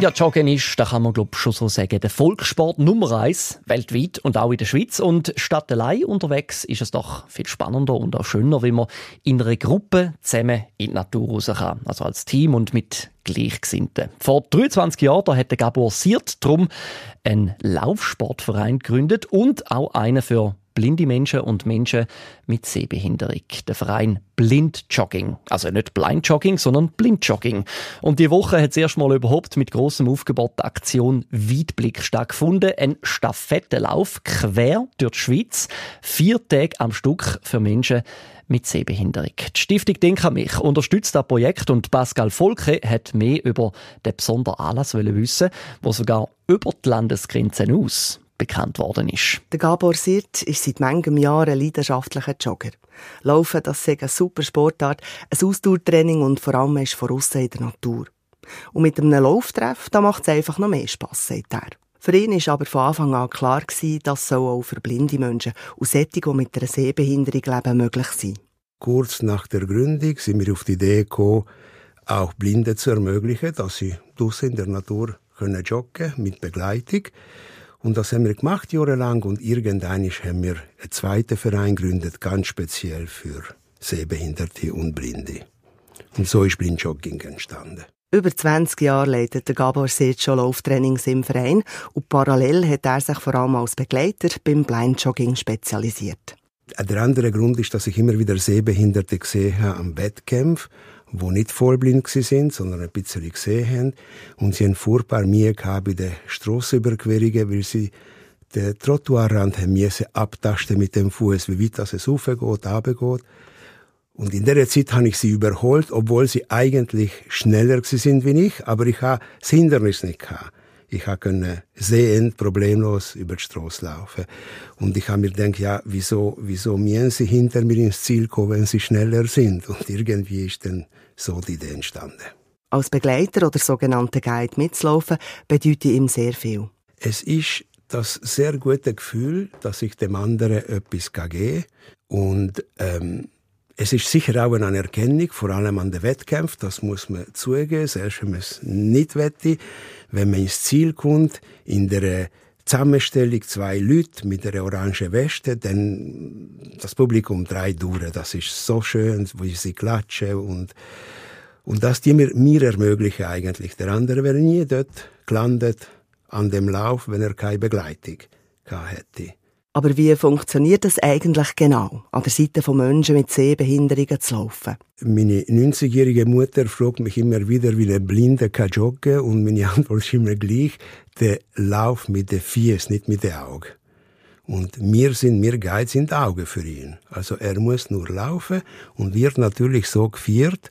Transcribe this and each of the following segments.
Ja, Joggen ist, da kann man glaub schon so sagen, der Volkssport Nummer eins weltweit und auch in der Schweiz. Und statt allein unterwegs ist es doch viel spannender und auch schöner, wenn man in einer Gruppe zusammen in die Natur raus kann. Also als Team und mit Gleichgesinnten. Vor 23 Jahren hat der Gabor Siert drum einen Laufsportverein gegründet und auch einen für blinde Menschen und Menschen mit Sehbehinderung. Der Verein Blind Jogging. Also nicht Blind Jogging, sondern Blind Jogging. Und die Woche hat es erstmal überhaupt mit großem Aufgebot der Aktion Weitblick stattgefunden. Ein Stafettenlauf quer durch die Schweiz. Vier Tage am Stück für Menschen mit Sehbehinderung. Die Stiftung Denk an mich unterstützt das Projekt und Pascal Volke hat mehr über den besonderen Anlass wissen, wo sogar über die Landesgrenzen aus bekannt worden ist. Der Gabor Sirt ist seit manchem Jahren ein leidenschaftlicher Jogger. Laufen, das ist eine super Sportart, ein Ausdauertraining und vor allem ist von aussen in der Natur. Und mit einem Lauftreff, da macht es einfach noch mehr Spass, sagt er. Für ihn ist aber von Anfang an klar gewesen, dass so auch für blinde Menschen und solche, die mit einer Sehbehinderung leben, möglich sein. Kurz nach der Gründung sind wir auf die Idee gekommen, auch Blinde zu ermöglichen, dass sie draussen in der Natur können joggen mit Begleitung. Und das haben wir gemacht jahrelang und irgendwann haben wir einen zweiten Verein gegründet, ganz speziell für Sehbehinderte und Blinde. Und so ist Blindjogging entstanden. Über 20 Jahre leitet der Gabor Seet schon Lauftrainings im Verein und parallel hat er sich vor allem als Begleiter beim Blindjogging spezialisiert. Der andere Grund ist, dass ich immer wieder Sehbehinderte gesehen habe am Wettkampf die nicht vollblind sind, sondern ein bisschen gesehen haben. Und sie haben furchtbar Mühe gehabt bei den Strassenüberquerungen, weil sie den Trottoirrand haben müssen abtasten mit dem Fuß, wie weit das es raufgeht, runtergeht. Und in der Zeit habe ich sie überholt, obwohl sie eigentlich schneller sind wie ich, aber ich habe das Hindernis nicht gehabt. Ich konnte sehend problemlos über die Straße laufen. Und ich habe mir gedacht, ja, wieso, wieso müssen sie hinter mir ins Ziel kommen, wenn sie schneller sind? Und irgendwie ist dann so die Idee entstanden. Als Begleiter oder sogenannter Guide mitzulaufen, bedeutet ihm sehr viel. Es ist das sehr gute Gefühl, dass ich dem anderen etwas geben kann. Und ähm, es ist sicher auch eine Anerkennung, vor allem an den Wettkämpfen, das muss man zugeben, selbst wenn man es nicht wette. Wenn man ins Ziel kommt, in der Zusammenstellung zwei Leute mit einer orangen Weste, dann das Publikum drei durch. Das ist so schön, wie sie klatschen und und das die mir, mir ermöglichen eigentlich. Der andere wäre nie dort gelandet an dem Lauf, wenn er keine Begleitung hätte. Aber wie funktioniert das eigentlich genau, an der Seite von Menschen mit Sehbehinderungen zu laufen? Meine 90-jährige Mutter fragt mich immer wieder, wie ein Blinder kann joggen und meine Antwort ist immer gleich, der Lauf mit den Fies, nicht mit den Augen. Und wir sind, wir Guides sind Augen für ihn. Also er muss nur laufen und wird natürlich so geführt,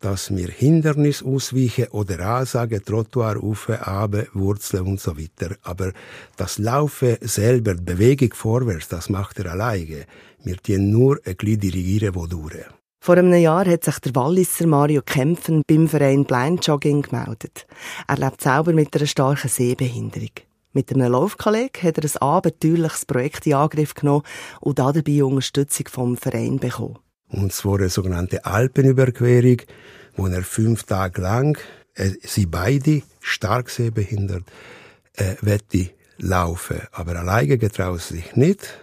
dass wir Hindernis ausweichen oder ansagen, Trottoir auf, ab, Wurzeln und so weiter. Aber das Laufen selber, die Bewegung vorwärts, das macht er alleine. Wir tun nur ein bisschen dirigieren, wo durch. Vor einem Jahr hat sich der Walliser Mario Kämpfen beim Verein Blind Jogging gemeldet. Er lebt selber mit einer starken Sehbehinderung. Mit einem Laufkolleg hat er ein abenteuerliches Projekt in Angriff genommen und dabei Unterstützung vom Verein bekommen. Und zwar eine sogenannte Alpenüberquerung, wo er fünf Tage lang, äh, sie beide stark sehbehindert, äh, wette laufen. Aber alleine getraut sich nicht.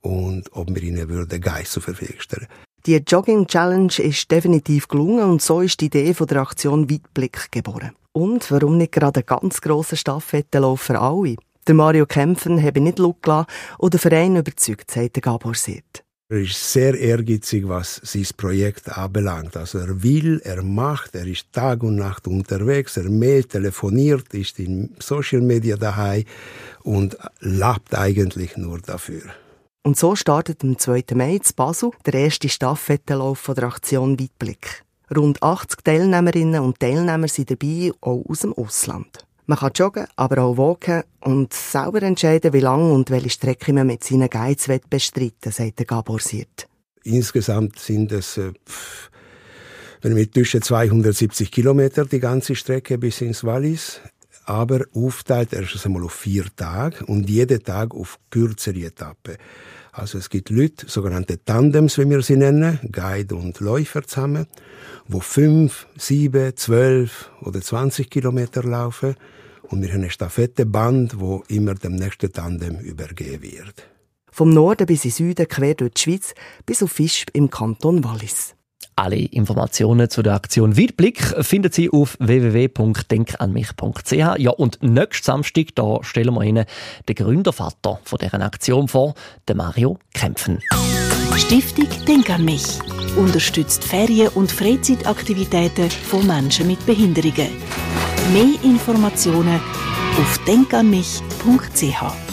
Und ob wir ihnen würde Geist zur Verfügung stellen. Die Jogging Challenge ist definitiv gelungen und so ist die Idee von der Aktion Weitblick geboren. Und warum nicht gerade einen ganz grossen Staffettenlauf für alle? Der Mario Kämpfen habe nicht Lust gelassen und den Verein überzeugt, sagt Gabor Sirt. Er ist sehr ehrgeizig, was sein Projekt anbelangt. Also er will, er macht, er ist Tag und Nacht unterwegs, er mailt, telefoniert, ist in Social Media daheim und lebt eigentlich nur dafür. Und so startet am 2. Mai in Basel der erste Staffettenlauf der Aktion Weitblick. Rund 80 Teilnehmerinnen und Teilnehmer sind dabei, auch aus dem Ausland. Man kann joggen, aber auch walken und selber entscheiden, wie lange und welche Strecke man mit seinen Guides bestreiten sagt der Gabor Siert. Insgesamt sind es, äh, wenn wir zwischen 270 Kilometer die ganze Strecke bis ins Wallis. aber aufteilt erst einmal auf vier Tage und jeden Tag auf kürzere Etappen. Also es gibt Leute, sogenannte Tandems, wie wir sie nennen, Guide und Läufer zusammen, wo fünf, sieben, zwölf oder zwanzig Kilometer laufen und wir haben ein Stafetteband, wo immer dem nächsten Tandem übergeben wird. Vom Norden bis in Süden quer durch die Schweiz bis auf Fisch im Kanton Wallis. Alle Informationen zu der Aktion Weitblick finden Sie auf www.denkanmich.ch. Ja, und nächsten Samstag, da stellen wir Ihnen den Gründervater von deren Aktion vor, den Mario Kämpfen. Stiftung Denk an mich unterstützt Ferien- und Freizeitaktivitäten von Menschen mit Behinderungen. Mehr Informationen auf denkanmich.ch.